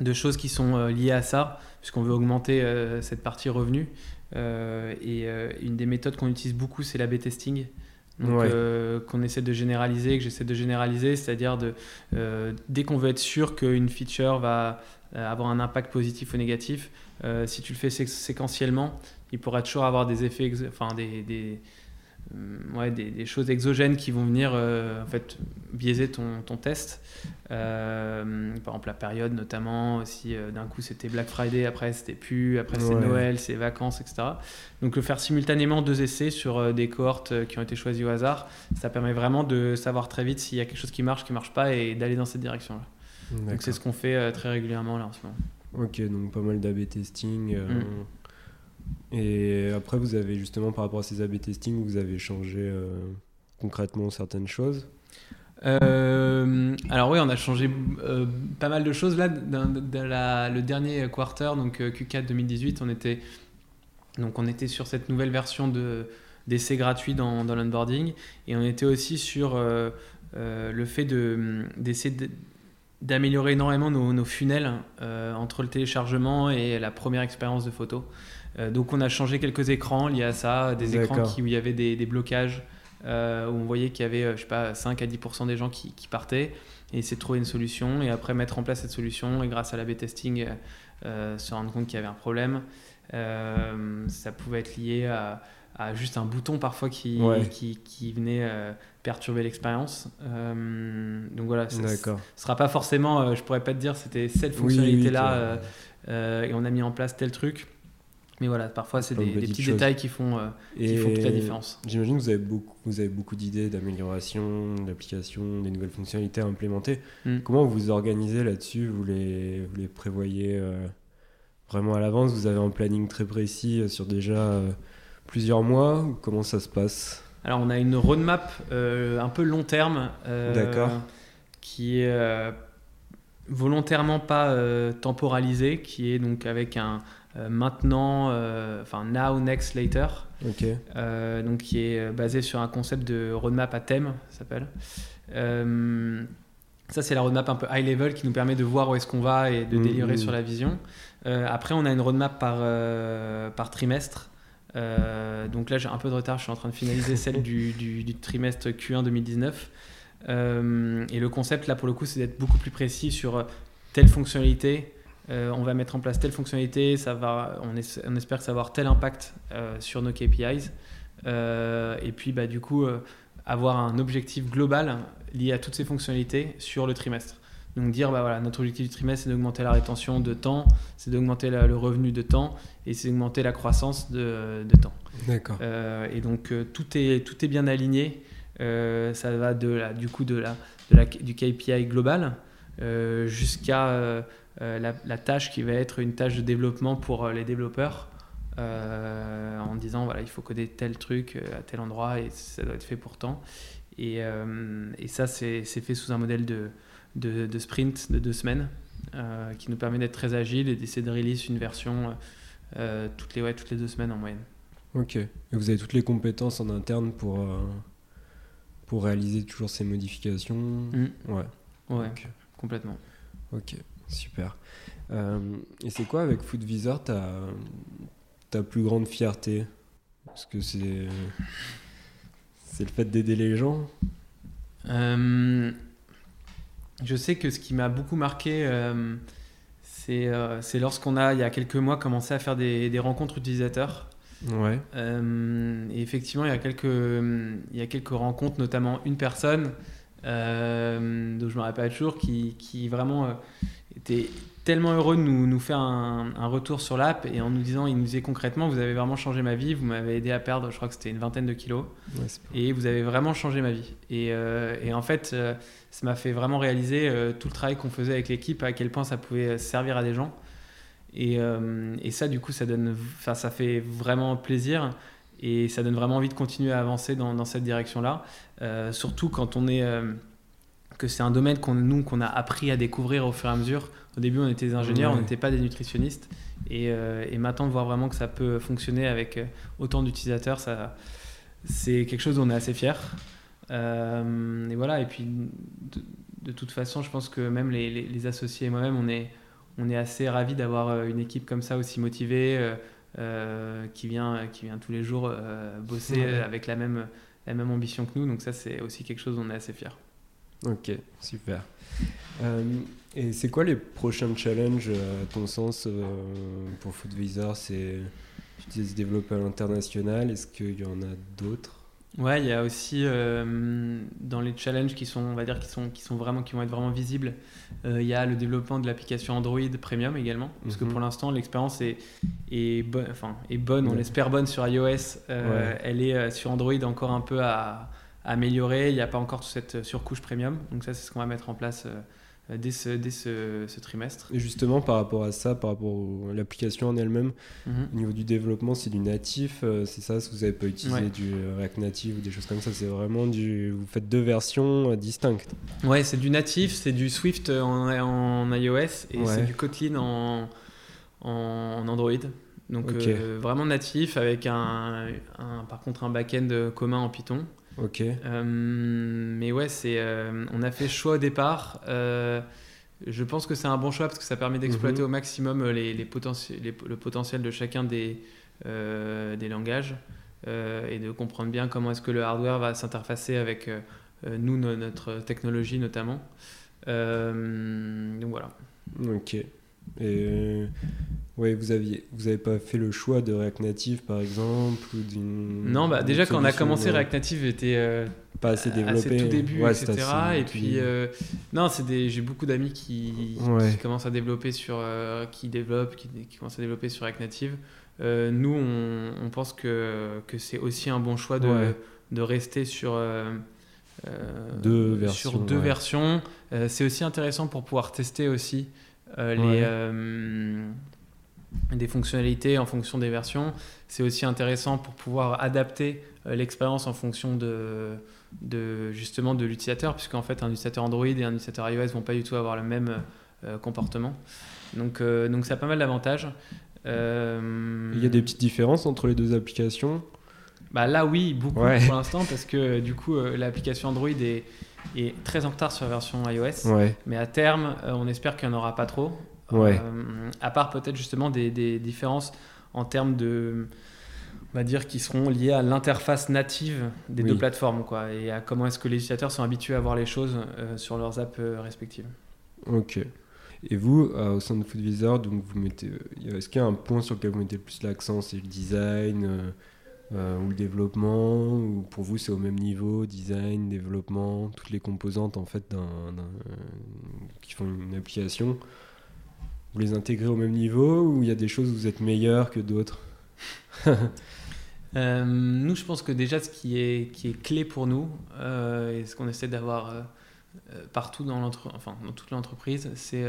de choses qui sont liées à ça, puisqu'on veut augmenter cette partie revenu. Et une des méthodes qu'on utilise beaucoup, c'est l'A-B testing. qu'on essaie de généraliser, que j'essaie de généraliser, c'est-à-dire de dès qu'on veut être sûr qu'une feature va avoir un impact positif ou négatif, si tu le fais séquentiellement, il pourra toujours avoir des effets, enfin des, des, euh, ouais, des, choses exogènes qui vont venir euh, en fait biaiser ton, ton test. Euh, par exemple la période notamment, si d'un coup c'était Black Friday, après c'était plus, après c'est Noël, c'est vacances, etc. Donc le faire simultanément deux essais sur des cohortes qui ont été choisies au hasard, ça permet vraiment de savoir très vite s'il y a quelque chose qui marche, qui marche pas et d'aller dans cette direction-là. Donc c'est ce qu'on fait très régulièrement là en ce moment. Ok, donc pas mal d'AB testing. Mm. Et après, vous avez justement, par rapport à ces A-B testing, vous avez changé euh, concrètement certaines choses euh, alors oui, on a changé euh, pas mal de choses là. Dans, le dernier quarter, donc Q4 2018, on était donc on était sur cette nouvelle version de d'essai gratuit dans, dans l'onboarding et on était aussi sur le fait de d'essayer d'améliorer énormément nos, nos funnels entre le téléchargement et la première expérience de photo. Euh, donc on a changé quelques écrans liés à ça, des écrans qui, où il y avait des, blocages, euh, où on voyait qu'il y avait, euh, je sais pas, 5 à 10% des gens qui, partaient, et essayer de trouver une solution, et après mettre en place cette solution, et grâce à l'A-B testing, se rendre compte qu'il y avait un problème. ça pouvait être lié à, juste un bouton parfois qui, qui, venait perturber l'expérience. donc voilà, ce ne sera pas forcément, je pourrais pas te dire, c'était cette fonctionnalité-là, et on a mis en place tel truc. Mais voilà, parfois, c'est des, petits détails qui font, euh, qui font toute la différence. J'imagine que vous avez beaucoup, vous avez beaucoup d'idées d'amélioration, d'application, des nouvelles fonctionnalités à implémenter. Hmm. Comment vous vous organisez là-dessus? Vous les, vous les prévoyez euh, vraiment à l'avance? Vous avez un planning très précis euh, sur déjà plusieurs mois? Comment ça se passe? Alors, on a une roadmap un peu long terme. D'accord. Qui est volontairement pas temporalisée, qui est donc avec un euh, maintenant, euh, enfin Now, Next, Later, euh, donc qui est basé sur un concept de roadmap à thème, ça s'appelle. ça, c'est la roadmap un peu high level qui nous permet de voir où est-ce qu'on va et de mm, délivrer sur la vision. après, on a une roadmap par, par trimestre. donc là, j'ai un peu de retard, je suis en train de finaliser celle du, du, du, trimestre Q1 2019. et le concept, là, pour le coup, c'est d'être beaucoup plus précis sur telle fonctionnalité, euh, on va mettre en place telle fonctionnalité, ça va, on, espère que ça va avoir tel impact euh, sur nos KPIs. Euh, et puis, bah, du coup, avoir un objectif global lié à toutes ces fonctionnalités sur le trimestre. Donc dire, bah voilà, notre objectif du trimestre, c'est d'augmenter la rétention de temps, c'est d'augmenter le revenu de temps et c'est d'augmenter la croissance de, temps. D'accord. et donc tout, est, tout est bien aligné. ça va de la, du coup de la, de la, du KPI global jusqu'à euh, la, tâche qui va être une tâche de développement pour euh, les développeurs. Euh, en disant voilà il faut coder tel truc à tel endroit et ça doit être fait pour tant et, et ça c'est fait sous un modèle de, de, sprint de deux semaines qui nous permet d'être très agile et d'essayer de release une version toutes, les, ouais, toutes les deux semaines en moyenne. Ok. Et vous avez toutes les compétences en interne pour, pour réaliser toujours ces modifications? Mmh. Ouais. Ouais, complètement. Ok. Super. Euh, et c'est quoi avec FoodVisor ta, ta plus grande fierté? Parce que c'est c'est le fait d'aider les gens euh, Je sais que ce qui m'a beaucoup marqué, euh, c'est lorsqu'on a, il y a quelques mois, commencé à faire des, des rencontres utilisateurs. Ouais. et effectivement, il y, a quelques, il y a quelques rencontres, notamment une personne, dont je me rappelle toujours, qui, qui vraiment était tellement heureux de nous, nous faire un, un, retour sur l'app et en nous disant, il nous disait concrètement, vous avez vraiment changé ma vie, vous m'avez aidé à perdre, je crois que c'était une vingtaine de kilos, et vous avez vraiment changé ma vie. Et, euh, et en fait, euh, ça m'a fait vraiment réaliser euh, tout le travail qu'on faisait avec l'équipe, à quel point ça pouvait servir à des gens. Et, et ça, du coup, ça, donne, ça fait vraiment plaisir et ça donne vraiment envie de continuer à avancer dans, dans cette direction-là, surtout quand on est que c'est un domaine qu'on nous qu'on a appris à découvrir au fur et à mesure. Au début, on était des ingénieurs, on n'était pas des nutritionnistes. Et, euh, et, maintenant, de voir vraiment que ça peut fonctionner avec euh, autant d'utilisateurs, ça, c'est quelque chose dont on est assez fier. et voilà, et puis de, toute façon, je pense que même les, les, associés et moi-même, on est, on est assez ravis d'avoir une équipe comme ça aussi motivée. qui, vient, qui vient tous les jours bosser avec la même, la même ambition que nous. Donc ça, c'est aussi quelque chose dont on est assez fiers. Ok, super. Euh, et c'est quoi les prochains challenges, à ton sens, euh, pour FoodVisor? C'est tu disais développer à l'international. Est-ce qu'il y en a d'autres? Ouais, il y a aussi euh, dans les challenges qui sont, on va dire, qui sont, qui sont vraiment, qui vont être vraiment visibles. il y a le développement de l'application Android Premium également, parce que mhm. pour l'instant l'expérience est, est, bonne, enfin, est bonne, on l'espère bonne sur iOS. Elle est sur Android encore un peu à, améliorer. Il n'y a pas encore cette surcouche premium. Donc ça, c'est ce qu'on va mettre en place euh, dès, ce, dès ce, trimestre. Et justement, par rapport à ça, par rapport à l'application en elle-même, mhm. au niveau du développement, c'est du natif, euh, c'est ça, si vous n'avez pas utilisé du React Native ou des choses comme ça, c'est vraiment du... Vous faites deux versions euh, distinctes. Ouais, c'est du natif, c'est du Swift en, en iOS et c'est du Kotlin en, en Android. Donc vraiment natif avec un, un, par contre un back-end commun en Python. Ok. Euh, mais ouais, c'est, euh, on a fait choix au départ. Euh, je pense que c'est un bon choix parce que ça permet d'exploiter mhm. au maximum les, les, le potentiel de chacun des, des langages et de comprendre bien comment est-ce que le hardware va s'interfacer avec nous, notre technologie notamment. donc voilà. Ok. Et ouais, vous aviez, vous avez pas fait le choix de React Native par exemple ou Non, bah déjà quand on a commencé, euh, React Native était euh, pas assez développé, tout début, etc. Et puis euh, non, c'est des, j'ai beaucoup d'amis qui, commencent à développer sur, qui développent, qui, commencent à développer sur React Native. nous, on, pense que, que c'est aussi un bon choix de, de rester sur deux versions. Sur deux versions. c'est aussi intéressant pour pouvoir tester aussi euh, les, euh, des fonctionnalités en fonction des versions. C'est aussi intéressant pour pouvoir adapter euh, l'expérience en fonction de, de justement de l'utilisateur, puisqu'en fait un utilisateur Android et un utilisateur iOS vont pas du tout avoir le même comportement. Donc, donc ça a pas mal d'avantages. Il y a des petites différences entre les deux applications? Bah là oui, beaucoup pour l'instant, parce que du coup l'application Android est, est très en retard sur la version iOS. Mais à terme, euh, on espère qu'il n'y en aura pas trop. Euh, à part peut-être justement des, différences en termes de on va dire qui seront liées à l'interface native des deux plateformes quoi et à comment est-ce que les utilisateurs sont habitués à voir les choses euh, sur leurs apps respectives. OK. Et vous, au sein de FoodVisor, donc vous mettez, est-ce qu'il y a un point sur lequel vous mettez plus l'accent, c'est le design, euh, ou le développement ou pour vous c'est au même niveau design développement toutes les composantes en fait qui font une application. Vous les intégrez au même niveau ou il y a des choses où vous êtes meilleur que d'autres? Euh, nous je pense que déjà ce qui est qui est clé pour nous euh, et ce qu'on essaie d'avoir partout dans enfin dans toute l'entreprise c'est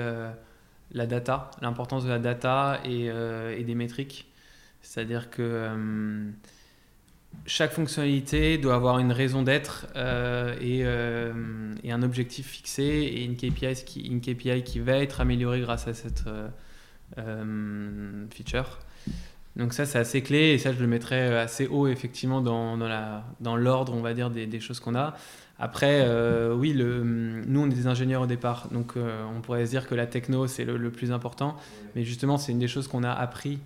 la data l'importance de la data et, et des métriques. C'est à dire que chaque fonctionnalité doit avoir une raison d'être euh, euh, et, un objectif fixé et une KPI, qui, une KPI qui va être améliorée grâce à cette euh, feature. Donc ça, c'est assez clé et ça, je le mettrais assez haut effectivement dans, dans l'ordre, on va dire, des, choses qu'on a. Après, oui, le, nous, on est des ingénieurs au départ, donc on pourrait se dire que la techno, c'est le, le, plus important. Mais justement, c'est une des choses qu'on a appris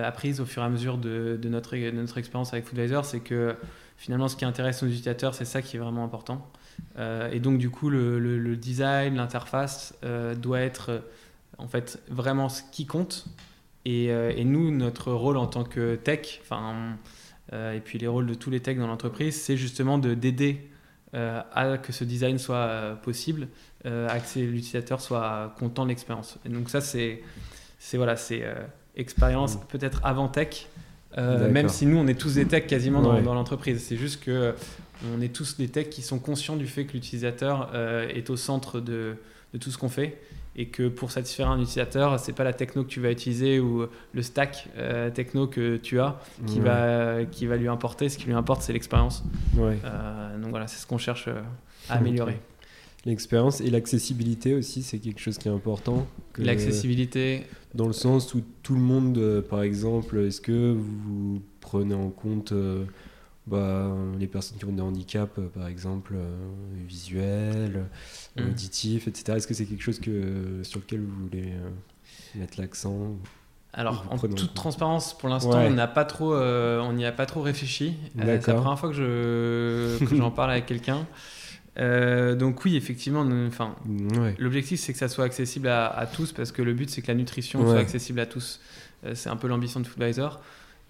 apprise au fur et à mesure de, notre, expérience avec Foodvisor, c'est que finalement ce qui intéresse nos utilisateurs, c'est ça qui est vraiment important. Euh, et donc du coup, le, design, l'interface euh, doit être en fait vraiment ce qui compte. Et, nous, notre rôle en tant que tech, et puis les rôles de tous les techs dans l'entreprise, c'est justement de d'aider à que ce design soit possible, à que l'utilisateur soit content de l'expérience. Et donc ça, c'est voilà, c'est expérience mm. peut-être avant tech, euh, même si nous on est tous des techs quasiment dans, l'entreprise. C'est juste que on est tous des techs qui sont conscients du fait que l'utilisateur euh, est au centre de, de tout ce qu'on fait et que pour satisfaire un utilisateur, c'est pas la techno que tu vas utiliser ou le stack euh, techno que tu as qui, va, qui va lui importer. Ce qui lui importe, c'est l'expérience. donc voilà, c'est ce qu'on cherche à améliorer. L'expérience et l'accessibilité aussi, c'est quelque chose qui est important. L'accessibilité. Dans le sens où tout le monde, euh, par exemple, est-ce que vous prenez en compte, euh, bah, les personnes qui ont des handicaps, par exemple, visuels, mm. auditifs, etc. Est-ce que c'est quelque chose que, sur lequel vous voulez mettre l'accent alors, en toute transparence, pour l'instant, on n'a pas trop, on n'y a pas trop réfléchi. c'est la première fois que je que j'en parle avec quelqu'un. Euh, donc oui, effectivement, enfin, l'objectif c'est que ça soit accessible à, tous parce que le but c'est que la nutrition soit accessible à tous. Euh, c'est un peu l'ambition de Foodvisor.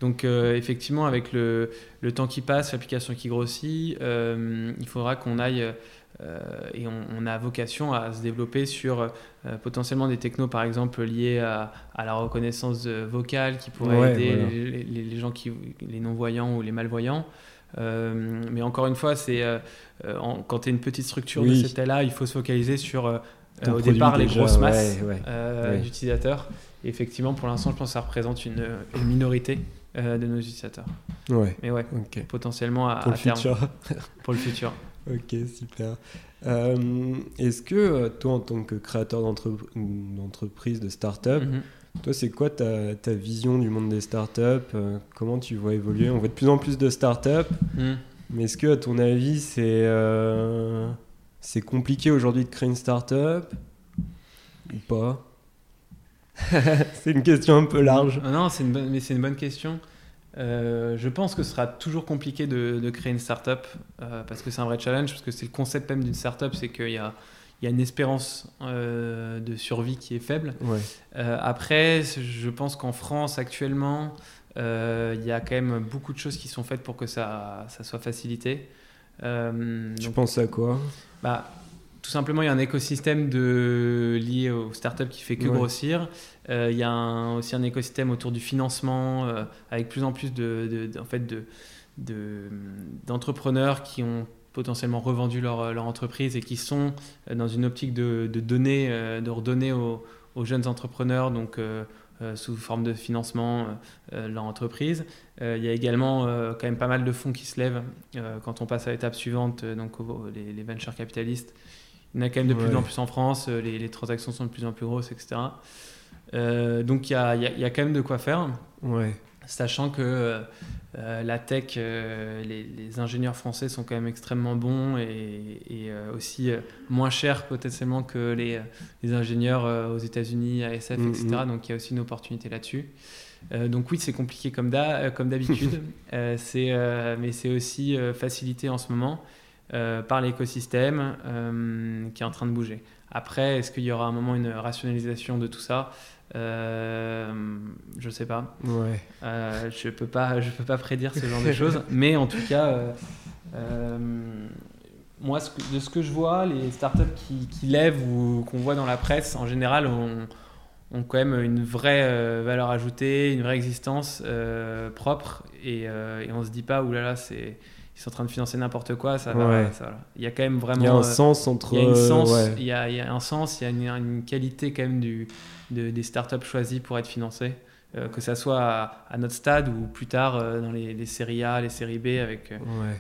Donc euh, effectivement, avec le, le, temps qui passe, l'application qui grossit, il faudra qu'on aille et on, a vocation à se développer sur potentiellement des technos par exemple liés à, à la reconnaissance vocale qui pourraient aider les, les, gens qui, les non-voyants ou les malvoyants. Euh, mais encore une fois, c'est euh, euh, quand tu es une petite structure de cette taille-là, il faut se focaliser sur au départ les grosses masses d'utilisateurs. effectivement, pour l'instant, je pense que ça représente une, minorité de nos utilisateurs. Ouais. Mais ouais, potentiellement à, pour le terme. Futur. pour le futur. Ok, super. Est-ce que toi, en tant que créateur d'entreprise, de start-up, mhm. Toi, c'est quoi ta, ta, vision du monde des startups euh, Comment tu vois évoluer? On voit de plus en plus de startups, mm. mais est-ce que, à ton avis, c'est euh, c'est compliqué aujourd'hui de créer une startup ou pas? C'est une question un peu large. Ah non, c'est une bonne, mais c'est une bonne question. Euh, je pense que ce sera toujours compliqué de, de créer une startup parce que c'est un vrai challenge, parce que c'est le concept même d'une startup, c'est qu'il y a il y a une espérance euh, de survie qui est faible. Euh, après, je pense qu'en France actuellement, euh, il y a quand même beaucoup de choses qui sont faites pour que ça, ça soit facilité. tu penses à quoi? Bah, Tout simplement, il y a un écosystème de, lié aux startups qui fait que grossir. Il y a aussi un écosystème autour du financement, avec plus en plus de, en fait de d'entrepreneurs qui ont potentiellement revendu leur, euh, leur, entreprise et qui sont euh, dans une optique de, de donner, euh, de redonner aux, aux jeunes entrepreneurs, donc sous forme de financement, leur entreprise. il y a également quand même pas mal de fonds qui se lèvent quand on passe à l'étape suivante, donc les, les, venture capitalistes. Il y en a quand même de plus en plus en France, les, les, transactions sont de plus en plus grosses, etc. donc il y a, y a, quand même de quoi faire. Ouais sachant que euh, euh, la tech, euh, les, ingénieurs français sont quand même extrêmement bons et, aussi moins chers potentiellement que les, ingénieurs aux États-Unis, ASF, mm, etc. Mm. Donc il y a aussi une opportunité là-dessus. donc oui, c'est compliqué comme d'habitude, mais c'est aussi facilité en ce moment par l'écosystème qui est en train de bouger. Après, est-ce qu'il y aura un moment une rationalisation de tout ça? Euh, je sais pas. Ouais. Euh, je peux pas, je peux pas prédire ce genre de choses. Mais en tout cas, euh, moi, de ce que je vois, les startups qui, qui lèvent ou qu'on voit dans la presse, en général, ont, ont quand même une vraie valeur ajoutée, une vraie existence propre. Et, et, on se dit pas, oulala, c'est ils sont en train de financer n'importe quoi, ça va, Il y a quand même vraiment. Il y a un sens entre. Il y a, sens, il y a, il y a un sens, il y a une, une, qualité quand même du, des startups choisies pour être financées, euh, que ça soit à, notre stade ou plus tard euh, dans les, séries A, les séries B, avec euh,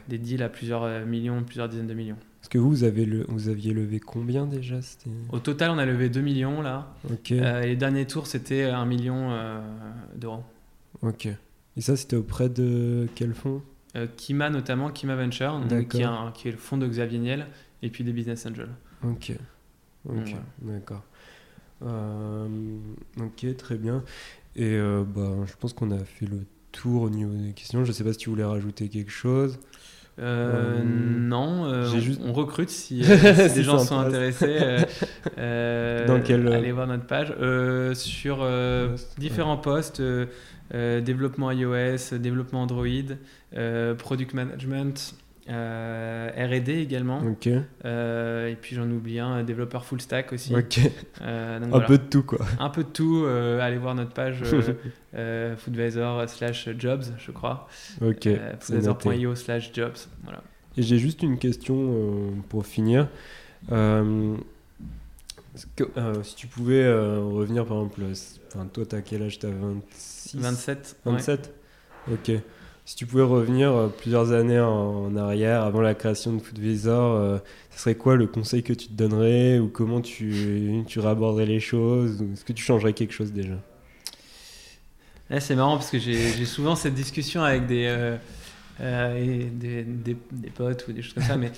des deals à plusieurs millions, plusieurs dizaines de millions. Est-ce que vous, vous, avez le, vous aviez levé combien déjà Au total, on a levé 2 millions là. Et les derniers tours, c'était 1 million d'euros. Ok. Et ça, c'était auprès de quel fonds? Kima notamment, Kima Venture, qui, est qui, est le fonds de Xavier Niel, et puis des business angels. Ok. Ok, d'accord. Euh, ok, très bien. Et euh, bah, je pense qu'on a fait le tour au niveau des questions. Je ne sais pas si tu voulais rajouter quelque chose. Euh, non, juste... on recrute si, si des gens sont intéressés. Dans quel... Allez voir notre page. sur différents postes développement iOS, développement Android, product management, euh, R&D également. Euh, et puis j'en oublie un, développeur full stack aussi. Euh, un peu de tout quoi. Un peu de tout. allez voir notre page foodvisor slash jobs, je crois. Ok. foodvisor.io slash jobs. Voilà. Et j'ai juste une question pour finir. Que, si tu pouvais revenir par exemple, toi t'as quel âge? T'as 26 27. 27 Ok. Si tu pouvais revenir euh, plusieurs années en, arrière, avant la création de Foodvisor, euh, ce serait quoi le conseil que tu te donnerais ou comment tu, tu réaborderais les choses Est-ce que tu changerais quelque chose déjà? C'est marrant parce que j'ai souvent cette discussion avec des, et des, des, potes ou des choses comme ça. Mais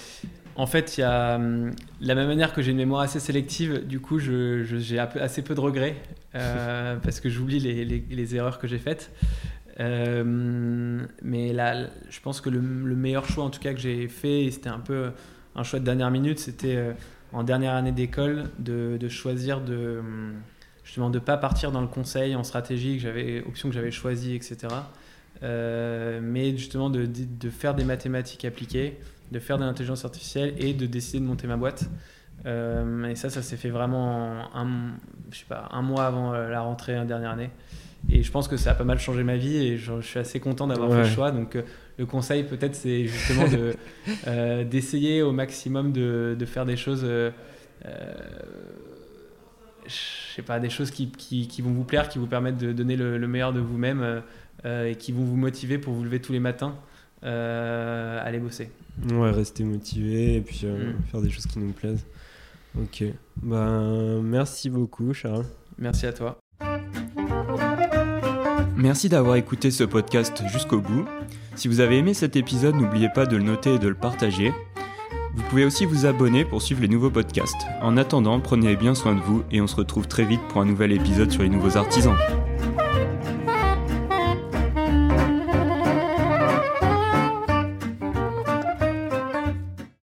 en fait, il y a hum, la même manière que j'ai une mémoire assez sélective, du coup, j'ai assez peu de regrets parce que j'oublie les, erreurs que j'ai faites. Mais là, je pense que le, le, meilleur choix, en tout cas, que j'ai fait, c'était un peu un choix de dernière minute, c'était en dernière année d'école de, de, choisir de justement de pas partir dans le conseil en stratégie que j'avais option que j'avais choisie etc euh, mais justement de, de, faire des mathématiques appliquées de faire de l'intelligence artificielle et de décider de monter ma boîte. Euh, et ça ça s'est fait vraiment un, je sais pas, un mois avant euh, la rentrée en dernière année et je pense que ça a pas mal changé ma vie et je, suis assez content d'avoir fait le choix. Donc le conseil peut-être c'est justement de, euh, d'essayer au maximum de, de, faire des choses euh, euh, je sais pas des choses qui, qui, qui, vont vous plaire qui vous permettent de donner le, meilleur de vous-même et qui vont vous motiver pour vous lever tous les matins à aller bosser. Ouais rester motivé et puis mm. faire des choses qui nous plaisent. Ok. Ben merci beaucoup Charles. Merci à toi Merci d'avoir écouté ce podcast jusqu'au bout. Si vous avez aimé cet épisode, n'oubliez pas de le noter et de le partager. Vous pouvez aussi vous abonner pour suivre les nouveaux podcasts. En attendant, prenez bien soin de vous et on se retrouve très vite pour un nouvel épisode sur les nouveaux artisans.